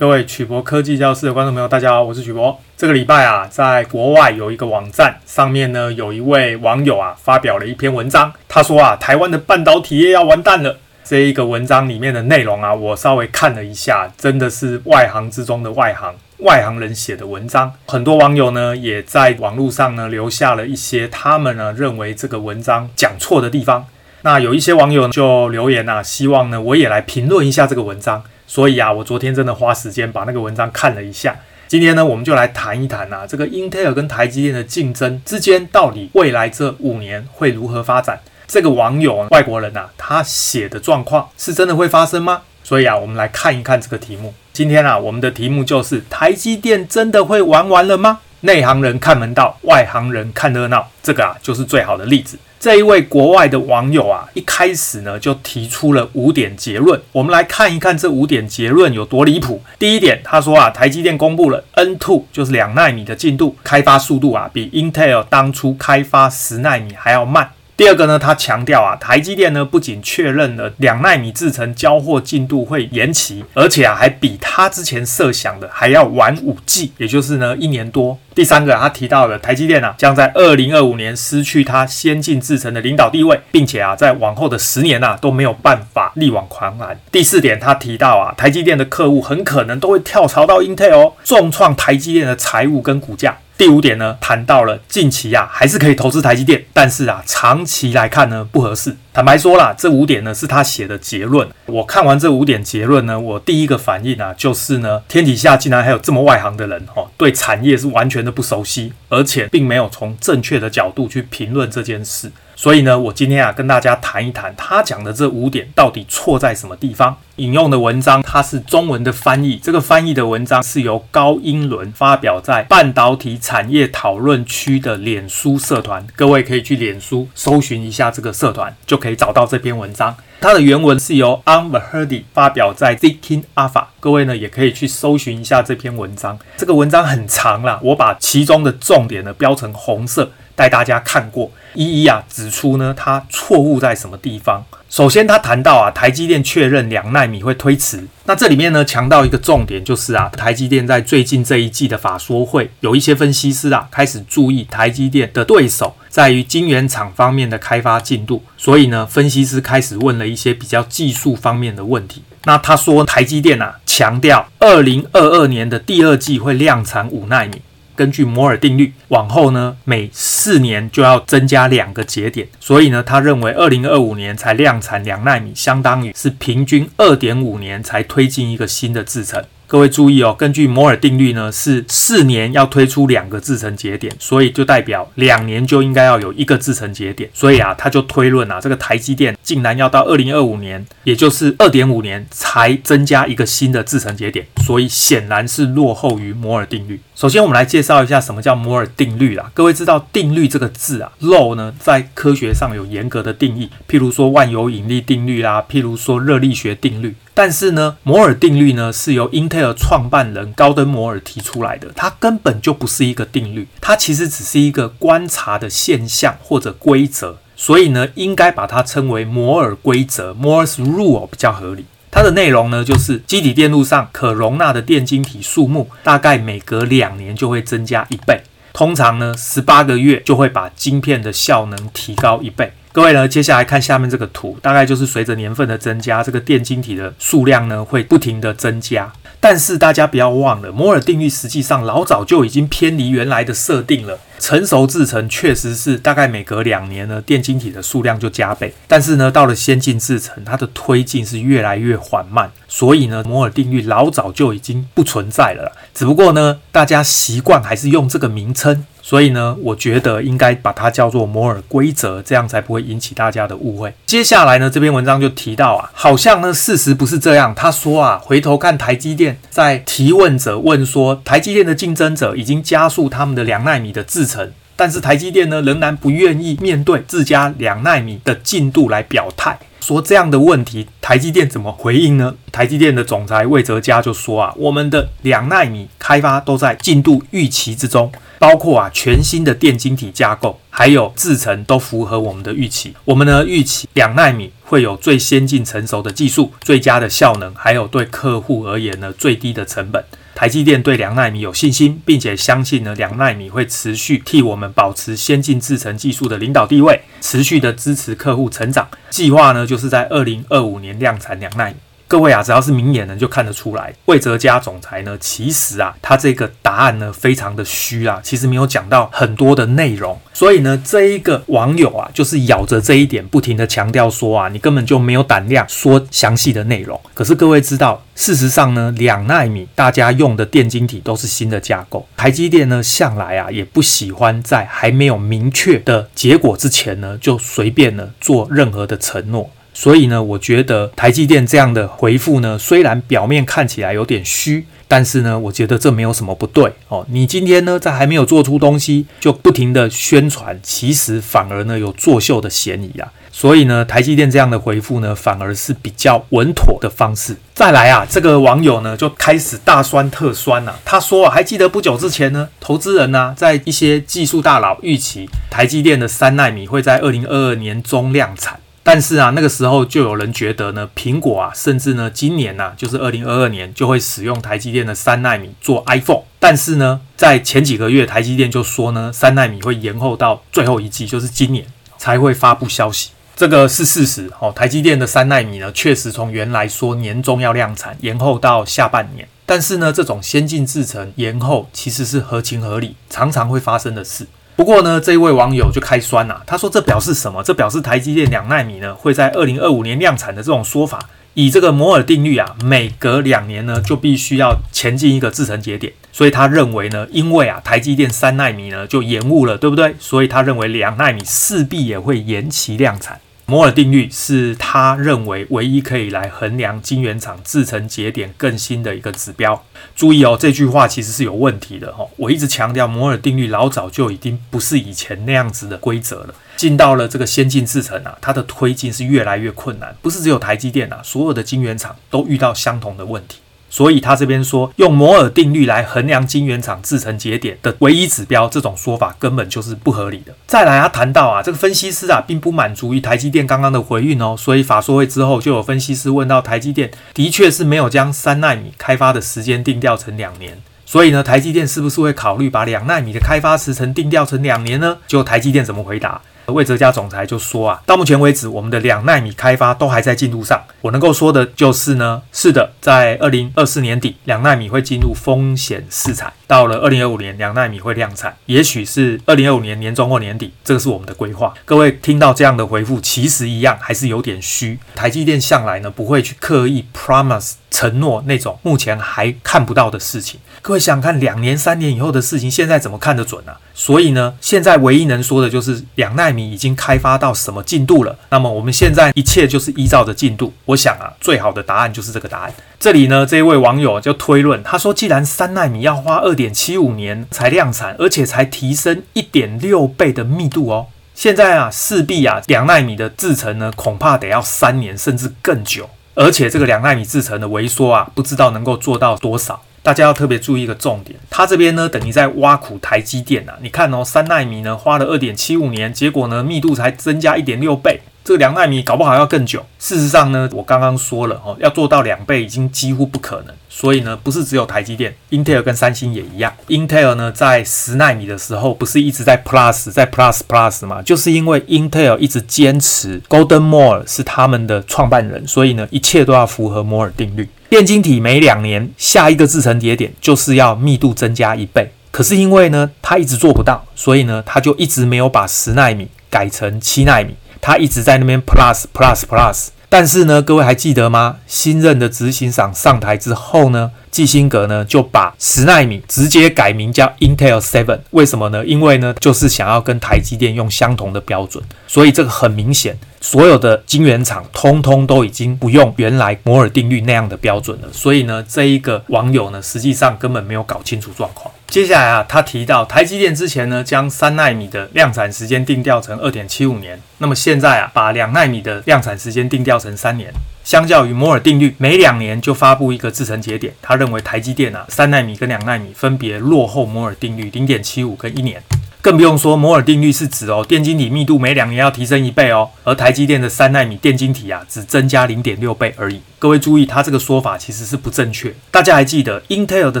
各位曲博科技教室的观众朋友，大家好，我是曲博。这个礼拜啊，在国外有一个网站上面呢，有一位网友啊发表了一篇文章，他说啊，台湾的半导体业要完蛋了。这一个文章里面的内容啊，我稍微看了一下，真的是外行之中的外行，外行人写的文章。很多网友呢，也在网络上呢留下了一些他们呢认为这个文章讲错的地方。那有一些网友就留言啊，希望呢我也来评论一下这个文章。所以啊，我昨天真的花时间把那个文章看了一下。今天呢，我们就来谈一谈啊，这个英特尔跟台积电的竞争之间，到底未来这五年会如何发展？这个网友啊外国人啊，他写的状况是真的会发生吗？所以啊，我们来看一看这个题目。今天啊，我们的题目就是台积电真的会玩完了吗？内行人看门道，外行人看热闹。这个啊，就是最好的例子。这一位国外的网友啊，一开始呢就提出了五点结论。我们来看一看这五点结论有多离谱。第一点，他说啊，台积电公布了 N two，就是两纳米的进度，开发速度啊，比 Intel 当初开发十纳米还要慢。第二个呢，他强调啊，台积电呢不仅确认了两奈米制程交货进度会延期，而且啊还比他之前设想的还要晚五季，也就是呢一年多。第三个，他提到了台积电啊将在二零二五年失去它先进制程的领导地位，并且啊在往后的十年啊都没有办法力挽狂澜。第四点，他提到啊，台积电的客户很可能都会跳槽到 Intel，重创台积电的财务跟股价。第五点呢，谈到了近期啊还是可以投资台积电，但是啊长期来看呢不合适。坦白说啦，这五点呢是他写的结论。我看完这五点结论呢，我第一个反应啊就是呢，天底下竟然还有这么外行的人哦，对产业是完全的不熟悉，而且并没有从正确的角度去评论这件事。所以呢，我今天啊跟大家谈一谈他讲的这五点到底错在什么地方。引用的文章它是中文的翻译，这个翻译的文章是由高英伦发表在半导体产业讨论区的脸书社团，各位可以去脸书搜寻一下这个社团，就可以找到这篇文章。它的原文是由 On the Hardy 发表在 Seeking Alpha，各位呢也可以去搜寻一下这篇文章。这个文章很长啦，我把其中的重点呢标成红色。带大家看过，一一啊指出呢，它错误在什么地方。首先，他谈到啊，台积电确认两纳米会推迟。那这里面呢，强调一个重点，就是啊，台积电在最近这一季的法说会，有一些分析师啊开始注意台积电的对手在于晶圆厂方面的开发进度。所以呢，分析师开始问了一些比较技术方面的问题。那他说，台积电啊强调，二零二二年的第二季会量产五纳米。根据摩尔定律，往后呢，每四年就要增加两个节点，所以呢，他认为二零二五年才量产两纳米，相当于是平均二点五年才推进一个新的制程。各位注意哦，根据摩尔定律呢，是四年要推出两个制程节点，所以就代表两年就应该要有一个制程节点。所以啊，他就推论啊，这个台积电竟然要到二零二五年，也就是二点五年才增加一个新的制程节点，所以显然是落后于摩尔定律。首先，我们来介绍一下什么叫摩尔定律啦。各位知道定律这个字啊，law 呢，在科学上有严格的定义，譬如说万有引力定律啦，譬如说热力学定律。但是呢，摩尔定律呢是由英特尔创办人高登摩尔提出来的，它根本就不是一个定律，它其实只是一个观察的现象或者规则，所以呢，应该把它称为摩尔规则 （Moore's Rule） 比较合理。它的内容呢，就是积体电路上可容纳的电晶体数目大概每隔两年就会增加一倍，通常呢，十八个月就会把晶片的效能提高一倍。各位呢，接下来看下面这个图，大概就是随着年份的增加，这个电晶体的数量呢会不停的增加。但是大家不要忘了，摩尔定律实际上老早就已经偏离原来的设定了。成熟制程确实是大概每隔两年呢，电晶体的数量就加倍。但是呢，到了先进制程，它的推进是越来越缓慢。所以呢，摩尔定律老早就已经不存在了。只不过呢，大家习惯还是用这个名称。所以呢，我觉得应该把它叫做摩尔规则，这样才不会引起大家的误会。接下来呢，这篇文章就提到啊，好像呢事实不是这样。他说啊，回头看台积电，在提问者问说，台积电的竞争者已经加速他们的两纳米的制程，但是台积电呢仍然不愿意面对自家两纳米的进度来表态。说这样的问题，台积电怎么回应呢？台积电的总裁魏哲家就说啊，我们的两纳米开发都在进度预期之中，包括啊全新的电晶体架构，还有制程都符合我们的预期。我们呢预期两纳米会有最先进成熟的技术、最佳的效能，还有对客户而言呢最低的成本。台积电对两纳米有信心，并且相信呢，两纳米会持续替我们保持先进制程技术的领导地位，持续的支持客户成长。计划呢，就是在二零二五年量产两纳米。各位啊，只要是明眼人就看得出来，魏哲家总裁呢，其实啊，他这个答案呢，非常的虚啊，其实没有讲到很多的内容。所以呢，这一个网友啊，就是咬着这一点，不停的强调说啊，你根本就没有胆量说详细的内容。可是各位知道，事实上呢，两奈米大家用的电晶体都是新的架构，台积电呢，向来啊，也不喜欢在还没有明确的结果之前呢，就随便呢做任何的承诺。所以呢，我觉得台积电这样的回复呢，虽然表面看起来有点虚，但是呢，我觉得这没有什么不对哦。你今天呢，在还没有做出东西，就不停的宣传，其实反而呢有作秀的嫌疑啊。所以呢，台积电这样的回复呢，反而是比较稳妥的方式。再来啊，这个网友呢就开始大酸特酸了啊。他说啊，还记得不久之前呢，投资人呢，在一些技术大佬预期台积电的三纳米会在二零二二年中量产。但是啊，那个时候就有人觉得呢，苹果啊，甚至呢，今年呐、啊，就是二零二二年就会使用台积电的三奈米做 iPhone。但是呢，在前几个月，台积电就说呢，三奈米会延后到最后一季，就是今年才会发布消息。这个是事实哦。台积电的三奈米呢，确实从原来说年中要量产，延后到下半年。但是呢，这种先进制程延后其实是合情合理，常常会发生的事。不过呢，这一位网友就开酸了，他说这表示什么？这表示台积电两纳米呢会在二零二五年量产的这种说法，以这个摩尔定律啊，每隔两年呢就必须要前进一个制程节点，所以他认为呢，因为啊台积电三纳米呢就延误了，对不对？所以他认为两纳米势必也会延期量产。摩尔定律是他认为唯一可以来衡量晶圆厂制程节点更新的一个指标。注意哦，这句话其实是有问题的哈。我一直强调，摩尔定律老早就已经不是以前那样子的规则了。进到了这个先进制程啊，它的推进是越来越困难，不是只有台积电啊，所有的晶圆厂都遇到相同的问题。所以他这边说用摩尔定律来衡量晶圆厂制程节点的唯一指标，这种说法根本就是不合理的。再来，他谈到啊，这个分析师啊，并不满足于台积电刚刚的回应哦，所以法说会之后就有分析师问到台积电，的确是没有将三奈米开发的时间定调成两年，所以呢，台积电是不是会考虑把两奈米的开发时程定调成两年呢？就台积电怎么回答？魏哲家总裁就说啊，到目前为止，我们的两纳米开发都还在进度上。我能够说的就是呢，是的，在二零二四年底，两纳米会进入风险市场。到了二零二五年，两纳米会量产，也许是二零二五年年中或年底，这个是我们的规划。各位听到这样的回复，其实一样还是有点虚。台积电向来呢，不会去刻意 promise。承诺那种目前还看不到的事情，各位想看，两年、三年以后的事情，现在怎么看得准呢、所以呢，现在唯一能说的就是两纳米已经开发到什么进度了。那么我们现在一切就是依照着进度。我想啊，最好的答案就是这个答案。这里呢，这一位网友就推论，他说，既然三奈米要花二点七五年才量产，而且才提升一点六倍的密度哦，现在啊，势必啊，两奈米的制程呢，恐怕得要三年甚至更久。而且这个两奈米制程的微缩啊，不知道能够做到多少。大家要特别注意一个重点，它这边呢等于在挖苦台积电呐。你看哦，三奈米呢花了二点七五年，结果呢密度才增加一点六倍。这个两纳米搞不好要更久。事实上呢，我刚刚说了哦，要做到两倍已经几乎不可能。所以呢，不是只有台积电，Intel 跟三星也一样。Intel 呢，在十纳米的时候，不是一直在 Plus，在 Plus Plus 嘛？就是因为 Intel 一直坚持 Golden Moore 是他们的创办人，所以呢，一切都要符合摩尔定律。电晶体每两年下一个制程节点就是要密度增加一倍。可是因为呢，他一直做不到，所以呢，他就一直没有把十纳米改成七纳米。他一直在那边 plus plus plus，但是呢，各位还记得吗？新任的执行长上台之后呢，基辛格呢就把十纳米直接改名叫 Intel Seven。为什么呢？因为呢就是想要跟台积电用相同的标准，所以这个很明显，所有的晶圆厂通通都已经不用原来摩尔定律那样的标准了。所以呢，这一个网友呢实际上根本没有搞清楚状况。接下来啊，他提到台积电之前呢将三纳米的量产时间定调成二点七五年，那么现在啊把两纳米的量产时间定调成三年。相较于摩尔定律，每两年就发布一个制程节点，他认为台积电啊，三纳米跟两纳米分别落后摩尔定律零点七五跟一年。更不用说摩尔定律是指哦，电晶体密度每两年要提升一倍哦，而台积电的三纳米电晶体啊，只增加零点六倍而已。各位注意，他这个说法其实是不正确。大家还记得 Intel 的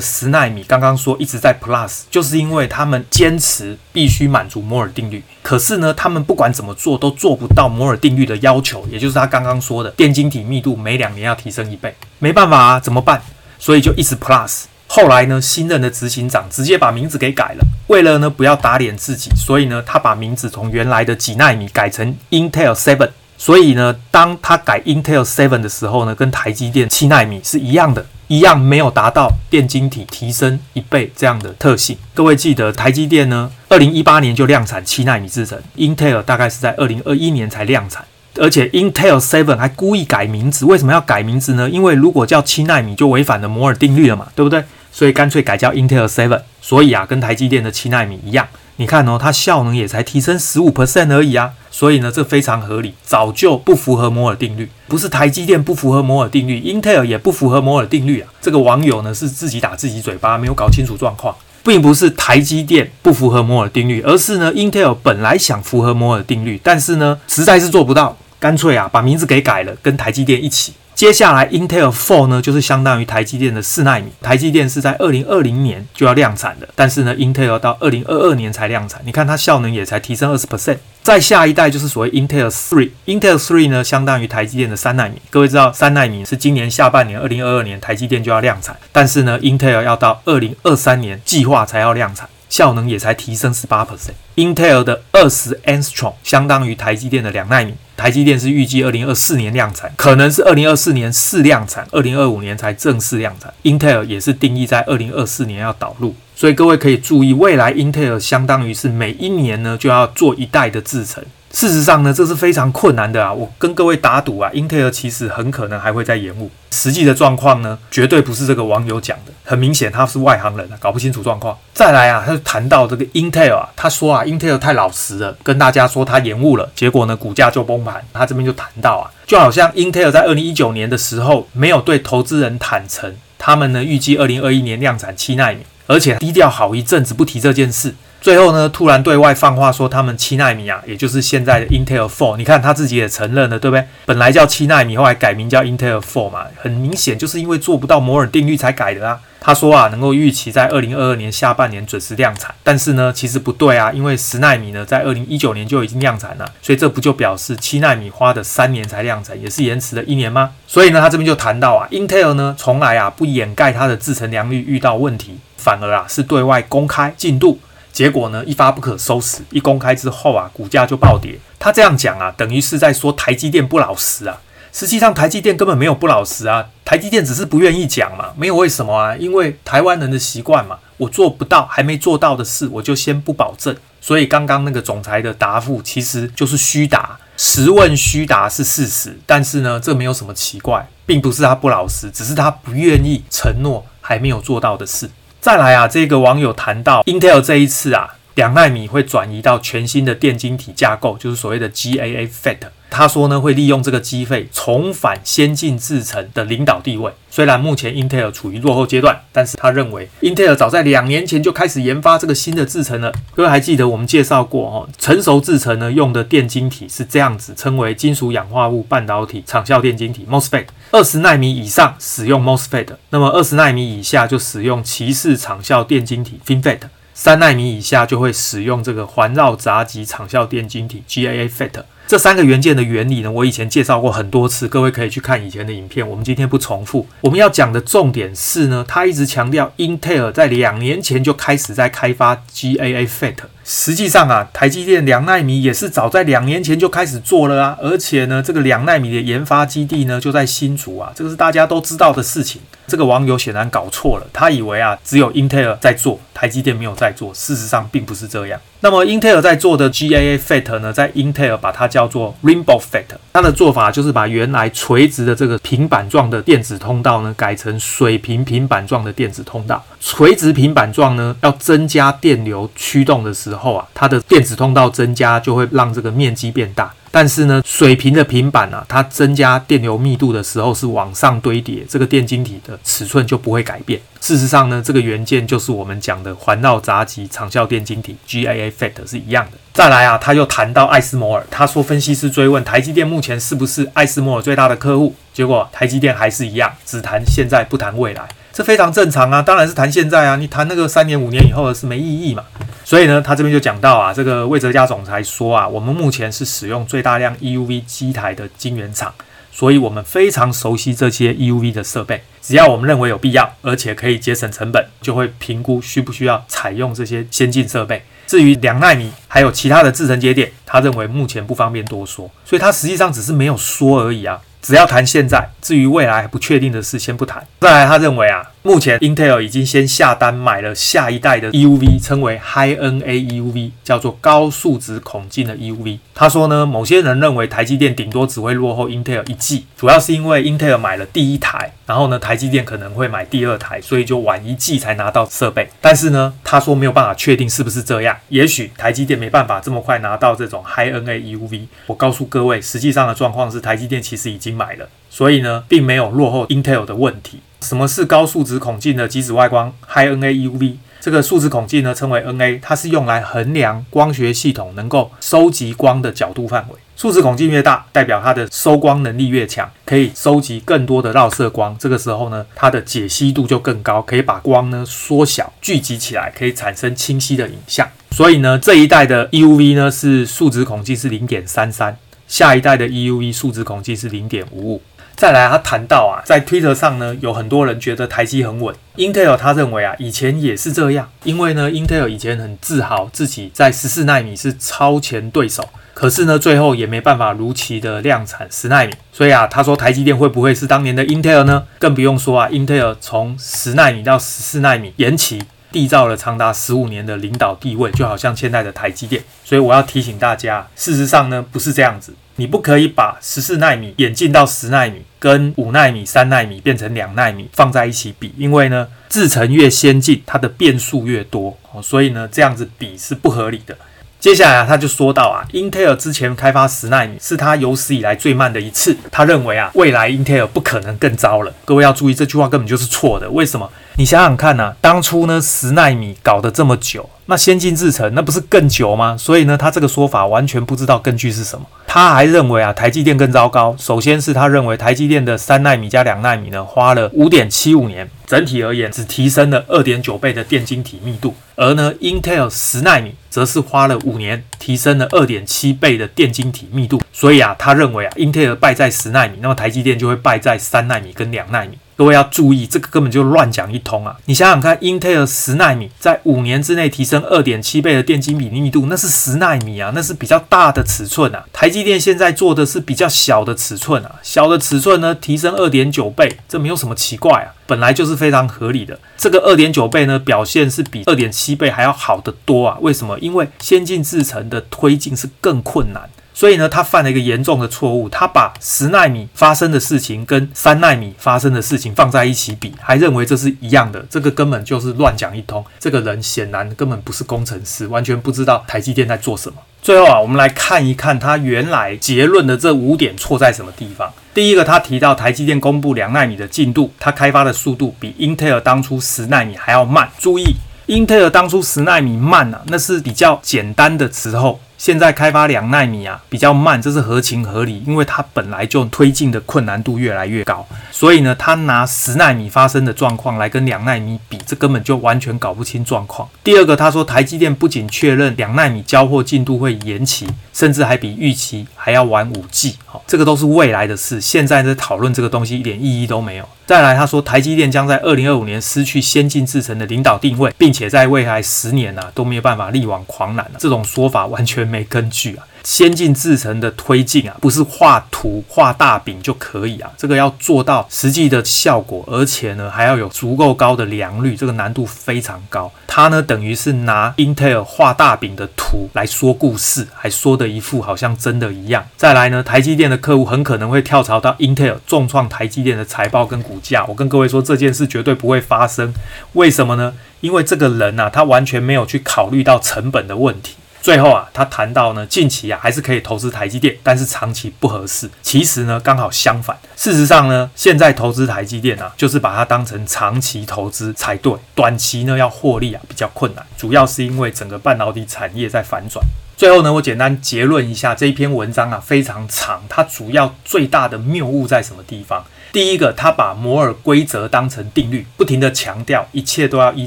十纳米刚刚说一直在 Plus，就是因为他们坚持必须满足摩尔定律。可是呢，他们不管怎么做都做不到摩尔定律的要求，也就是他刚刚说的电晶体密度每两年要提升一倍。没办法啊，怎么办？所以就一直 Plus。后来呢，新任的执行长直接把名字给改了，为了呢不要打脸自己，所以呢他把名字从原来的几纳米改成 Intel Seven。所以呢，当他改 Intel Seven 的时候呢，跟台积电七纳米是一样的，一样没有达到电晶体提升一倍这样的特性。各位记得，台积电呢，二零一八年就量产七纳米制程，Intel 大概是在二零二一年才量产。而且 Intel Seven 还故意改名字，为什么要改名字呢？因为如果叫七纳米，就违反了摩尔定律了嘛，对不对？所以干脆改叫 Intel Seven。所以啊，跟台积电的七纳米一样，你看哦，它效能也才提升十五 percent 而已啊。所以呢，这非常合理，早就不符合摩尔定律。不是台积电不符合摩尔定律，Intel 也不符合摩尔定律啊。这个网友呢是自己打自己嘴巴，没有搞清楚状况，并不是台积电不符合摩尔定律，而是呢 Intel 本来想符合摩尔定律，但是呢实在是做不到。干脆啊，把名字给改了，跟台积电一起。接下来，Intel Four 呢，就是相当于台积电的四纳米。台积电是在二零二零年就要量产的，但是呢，Intel 到二零二二年才量产。你看它效能也才提升二十 percent。再下一代就是所谓 Intel Three。Intel Three 呢，相当于台积电的三纳米。各位知道，三纳米是今年下半年二零二二年台积电就要量产，但是呢，Intel 要到二零二三年计划才要量产，效能也才提升十八 percent。Intel 的二十 a n s t r o n g 相当于台积电的两纳米。台积电是预计二零二四年量产，可能是二零二四年试量产，二零二五年才正式量产。Intel 也是定义在二零二四年要导入，所以各位可以注意，未来 Intel 相当于是每一年呢就要做一代的制程。事实上呢，这是非常困难的啊！我跟各位打赌啊，Intel 其实很可能还会再延误。实际的状况呢，绝对不是这个网友讲的。很明显，他是外行人啊，搞不清楚状况。再来啊，他就谈到这个 Intel 啊，他说啊，Intel 太老实了，跟大家说他延误了，结果呢，股价就崩盘。他这边就谈到啊，就好像 Intel 在二零一九年的时候，没有对投资人坦诚，他们呢预计二零二一年量产七纳米，而且低调好一阵子不提这件事。最后呢，突然对外放话说他们七纳米啊，也就是现在的 Intel Four。你看他自己也承认了，对不对？本来叫七纳米，后来改名叫 Intel Four 嘛，很明显就是因为做不到摩尔定律才改的啊。他说啊，能够预期在二零二二年下半年准时量产，但是呢，其实不对啊，因为十纳米呢在二零一九年就已经量产了，所以这不就表示七纳米花的三年才量产，也是延迟了一年吗？所以呢，他这边就谈到啊，Intel 呢从来啊不掩盖它的制程良率遇到问题，反而啊是对外公开进度。结果呢，一发不可收拾。一公开之后啊，股价就暴跌。他这样讲啊，等于是在说台积电不老实啊。实际上，台积电根本没有不老实啊。台积电只是不愿意讲嘛，没有为什么啊？因为台湾人的习惯嘛，我做不到，还没做到的事，我就先不保证。所以刚刚那个总裁的答复其实就是虚答，实问虚答是事实。但是呢，这没有什么奇怪，并不是他不老实，只是他不愿意承诺还没有做到的事。再来啊，这个网友谈到 Intel 这一次啊，两纳米会转移到全新的电晶体架构，就是所谓的 GAA FET。他说呢，会利用这个机会重返先进制程的领导地位。虽然目前 Intel 处于落后阶段，但是他认为 Intel 早在两年前就开始研发这个新的制程了。各位还记得我们介绍过哦，成熟制程呢用的电晶体是这样子，称为金属氧化物半导体场效电晶体 MOSFET。二十纳米以上使用 MOSFET，那么二十纳米以下就使用鳍式场效电晶体 FinFET。三奈米以下就会使用这个环绕杂极场效电晶体 GAA FET。这三个元件的原理呢，我以前介绍过很多次，各位可以去看以前的影片。我们今天不重复。我们要讲的重点是呢，他一直强调，Intel 在两年前就开始在开发 GAA FET。实际上啊，台积电两纳米也是早在两年前就开始做了啊。而且呢，这个两纳米的研发基地呢就在新竹啊，这个是大家都知道的事情。这个网友显然搞错了，他以为啊只有英特尔在做，台积电没有在做。事实上并不是这样。那么 Intel 在做的 GAA FET 呢，在 Intel 把它叫做 Rainbow FET，它的做法就是把原来垂直的这个平板状的电子通道呢，改成水平平板状的电子通道。垂直平板状呢，要增加电流驱动的时候啊，它的电子通道增加就会让这个面积变大。但是呢，水平的平板啊，它增加电流密度的时候是往上堆叠，这个电晶体的尺寸就不会改变。事实上呢，这个元件就是我们讲的环绕闸极长效电晶体 GAA FET 是一样的。再来啊，他又谈到艾斯摩尔，他说分析师追问台积电目前是不是艾斯摩尔最大的客户，结果台积电还是一样，只谈现在不谈未来，这非常正常啊，当然是谈现在啊，你谈那个三年五年以后的是没意义嘛。所以呢，他这边就讲到啊，这个魏哲家总裁说啊，我们目前是使用最大量 EUV 机台的晶圆厂，所以我们非常熟悉这些 EUV 的设备。只要我们认为有必要，而且可以节省成本，就会评估需不需要采用这些先进设备。至于两奈米还有其他的制程节点，他认为目前不方便多说，所以他实际上只是没有说而已啊。只要谈现在，至于未来还不确定的事，先不谈。再来，他认为啊，目前 Intel 已经先下单买了下一代的 EUV，称为 High NA EUV，叫做高数值孔径的 EUV。他说呢，某些人认为台积电顶多只会落后 Intel 一季，主要是因为 Intel 买了第一台，然后呢，台积电可能会买第二台，所以就晚一季才拿到设备。但是呢，他说没有办法确定是不是这样，也许台积电没办法这么快拿到这种 High NA EUV。我告诉各位，实际上的状况是台积电其实已经买了，所以呢，并没有落后 Intel 的问题。什么是高数值孔径的极紫外光 （High NA UV）？这个数值孔径呢，称为 NA，它是用来衡量光学系统能够收集光的角度范围。数值孔径越大，代表它的收光能力越强，可以收集更多的绕射光。这个时候呢，它的解析度就更高，可以把光呢缩小、聚集起来，可以产生清晰的影像。所以呢，这一代的 EUV 呢是数值孔径是零点三三，下一代的 EUV 数值孔径是零点五五。再来，他谈到啊，在 Twitter 上呢，有很多人觉得台积很稳。Intel 他认为啊，以前也是这样，因为呢，Intel 以前很自豪自己在十四纳米是超前对手，可是呢，最后也没办法如期的量产十纳米。所以啊，他说台积电会不会是当年的 Intel 呢？更不用说啊，Intel 从十纳米到十四纳米延期，缔造了长达十五年的领导地位，就好像现在的台积电。所以我要提醒大家，事实上呢，不是这样子。你不可以把十四纳米演进到十纳米，跟五纳米、三纳米变成两纳米放在一起比，因为呢，制程越先进，它的变数越多哦，所以呢，这样子比是不合理的。接下来啊，他就说到啊，Intel 之前开发十纳米是他有史以来最慢的一次，他认为啊，未来 Intel 不可能更糟了。各位要注意，这句话根本就是错的。为什么？你想想看呐，当初呢，十纳米搞得这么久。那先进制程那不是更久吗？所以呢，他这个说法完全不知道根据是什么。他还认为啊，台积电更糟糕。首先是他认为台积电的三纳米加两纳米呢，花了五点七五年，整体而言只提升了二点九倍的电晶体密度。而呢，Intel 十纳米则是花了五年，提升了二点七倍的电晶体密度。所以啊，他认为啊，Intel 败在十纳米，那么台积电就会败在三纳米跟两纳米。各位要注意，这个根本就乱讲一通啊！你想想看，Intel 十纳米在五年之内提升二点七倍的电晶体密度，那是十纳米啊，那是比较大的尺寸啊。台积电现在做的是比较小的尺寸啊，小的尺寸呢，提升二点九倍，这没有什么奇怪啊，本来就是非常合理的。这个二点九倍呢，表现是比二点七倍还要好得多啊！为什么？因为先进制程的推进是更困难。所以呢，他犯了一个严重的错误，他把十纳米发生的事情跟三纳米发生的事情放在一起比，还认为这是一样的，这个根本就是乱讲一通。这个人显然根本不是工程师，完全不知道台积电在做什么。最后啊，我们来看一看他原来结论的这五点错在什么地方。第一个，他提到台积电公布两纳米的进度，他开发的速度比英特尔当初十纳米还要慢。注意，英特尔当初十纳米慢啊，那是比较简单的时候。现在开发两奈米啊，比较慢，这是合情合理，因为它本来就推进的困难度越来越高，所以呢，他拿十奈米发生的状况来跟两奈米比，这根本就完全搞不清状况。第二个，他说台积电不仅确认两奈米交货进度会延期，甚至还比预期还要晚五季，好，这个都是未来的事，现在在讨论这个东西一点意义都没有。再来，他说台积电将在二零二五年失去先进制程的领导定位，并且在未来十年啊都没有办法力挽狂澜了，这种说法完全没根据啊！先进制程的推进啊，不是画图画大饼就可以啊，这个要做到实际的效果，而且呢还要有足够高的良率，这个难度非常高。它呢等于是拿 Intel 画大饼的图来说故事，还说的一副好像真的一样。再来呢，台积电的客户很可能会跳槽到 Intel，重创台积电的财报跟股价。我跟各位说，这件事绝对不会发生。为什么呢？因为这个人呐、啊，他完全没有去考虑到成本的问题。最后啊，他谈到呢，近期啊还是可以投资台积电，但是长期不合适。其实呢，刚好相反。事实上呢，现在投资台积电啊，就是把它当成长期投资才对。短期呢，要获利啊比较困难，主要是因为整个半导体产业在反转。最后呢，我简单结论一下这一篇文章啊，非常长。它主要最大的谬误在什么地方？第一个，他把摩尔规则当成定律，不停地强调一切都要依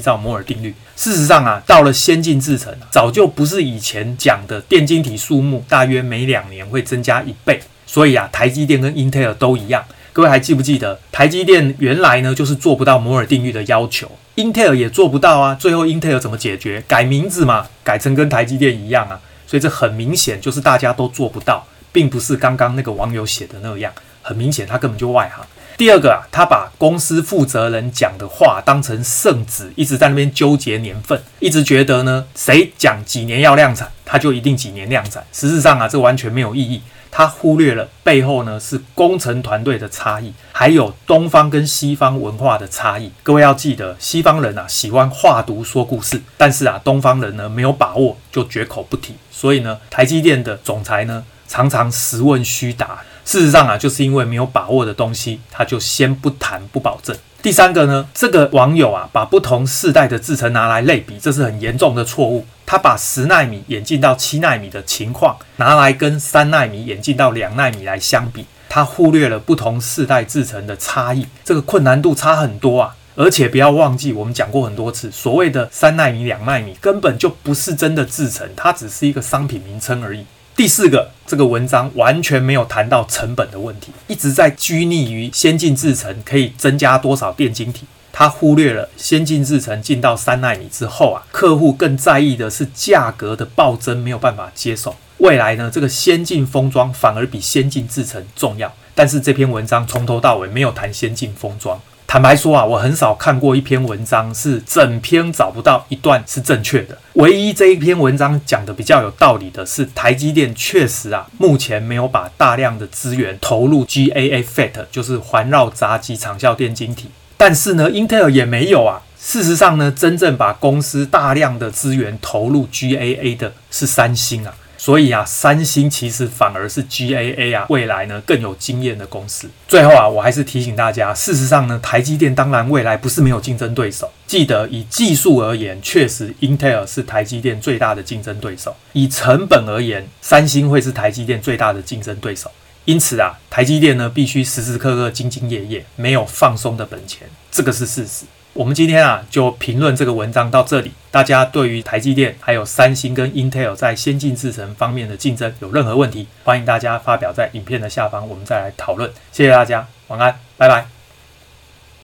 照摩尔定律。事实上啊，到了先进制程，早就不是以前讲的电晶体数目大约每两年会增加一倍。所以啊，台积电跟英特尔都一样。各位还记不记得，台积电原来呢就是做不到摩尔定律的要求，英特尔也做不到啊。最后英特尔怎么解决？改名字嘛，改成跟台积电一样啊。所以这很明显就是大家都做不到，并不是刚刚那个网友写的那样。很明显，他根本就外行。第二个啊，他把公司负责人讲的话当成圣旨，一直在那边纠结年份，一直觉得呢，谁讲几年要量产，他就一定几年量产。实质上啊，这完全没有意义。他忽略了背后呢是工程团队的差异，还有东方跟西方文化的差异。各位要记得，西方人啊喜欢画图说故事，但是啊，东方人呢没有把握就绝口不提。所以呢，台积电的总裁呢常常实问虚答。事实上啊，就是因为没有把握的东西，他就先不谈不保证。第三个呢，这个网友啊，把不同世代的制程拿来类比，这是很严重的错误。他把十纳米演进到七纳米的情况拿来跟三纳米演进到两纳米来相比，他忽略了不同世代制程的差异，这个困难度差很多啊。而且不要忘记，我们讲过很多次，所谓的三纳米、两纳米根本就不是真的制程，它只是一个商品名称而已。第四个，这个文章完全没有谈到成本的问题，一直在拘泥于先进制程可以增加多少电晶体，他忽略了先进制程进到三纳米之后啊，客户更在意的是价格的暴增，没有办法接受。未来呢，这个先进封装反而比先进制程重要。但是这篇文章从头到尾没有谈先进封装。坦白说啊，我很少看过一篇文章是整篇找不到一段是正确的。唯一这一篇文章讲的比较有道理的是，台积电确实啊，目前没有把大量的资源投入 GAA FET，就是环绕闸极长效电晶体。但是呢，Intel 也没有啊。事实上呢，真正把公司大量的资源投入 GAA 的是三星啊。所以啊，三星其实反而是 GAA 啊，未来呢更有经验的公司。最后啊，我还是提醒大家，事实上呢，台积电当然未来不是没有竞争对手。记得以技术而言，确实 Intel 是台积电最大的竞争对手；以成本而言，三星会是台积电最大的竞争对手。因此啊，台积电呢必须时时刻刻兢兢业业，没有放松的本钱，这个是事实。我们今天啊，就评论这个文章到这里。大家对于台积电、还有三星跟 Intel 在先进制程方面的竞争有任何问题，欢迎大家发表在影片的下方，我们再来讨论。谢谢大家，晚安，拜拜。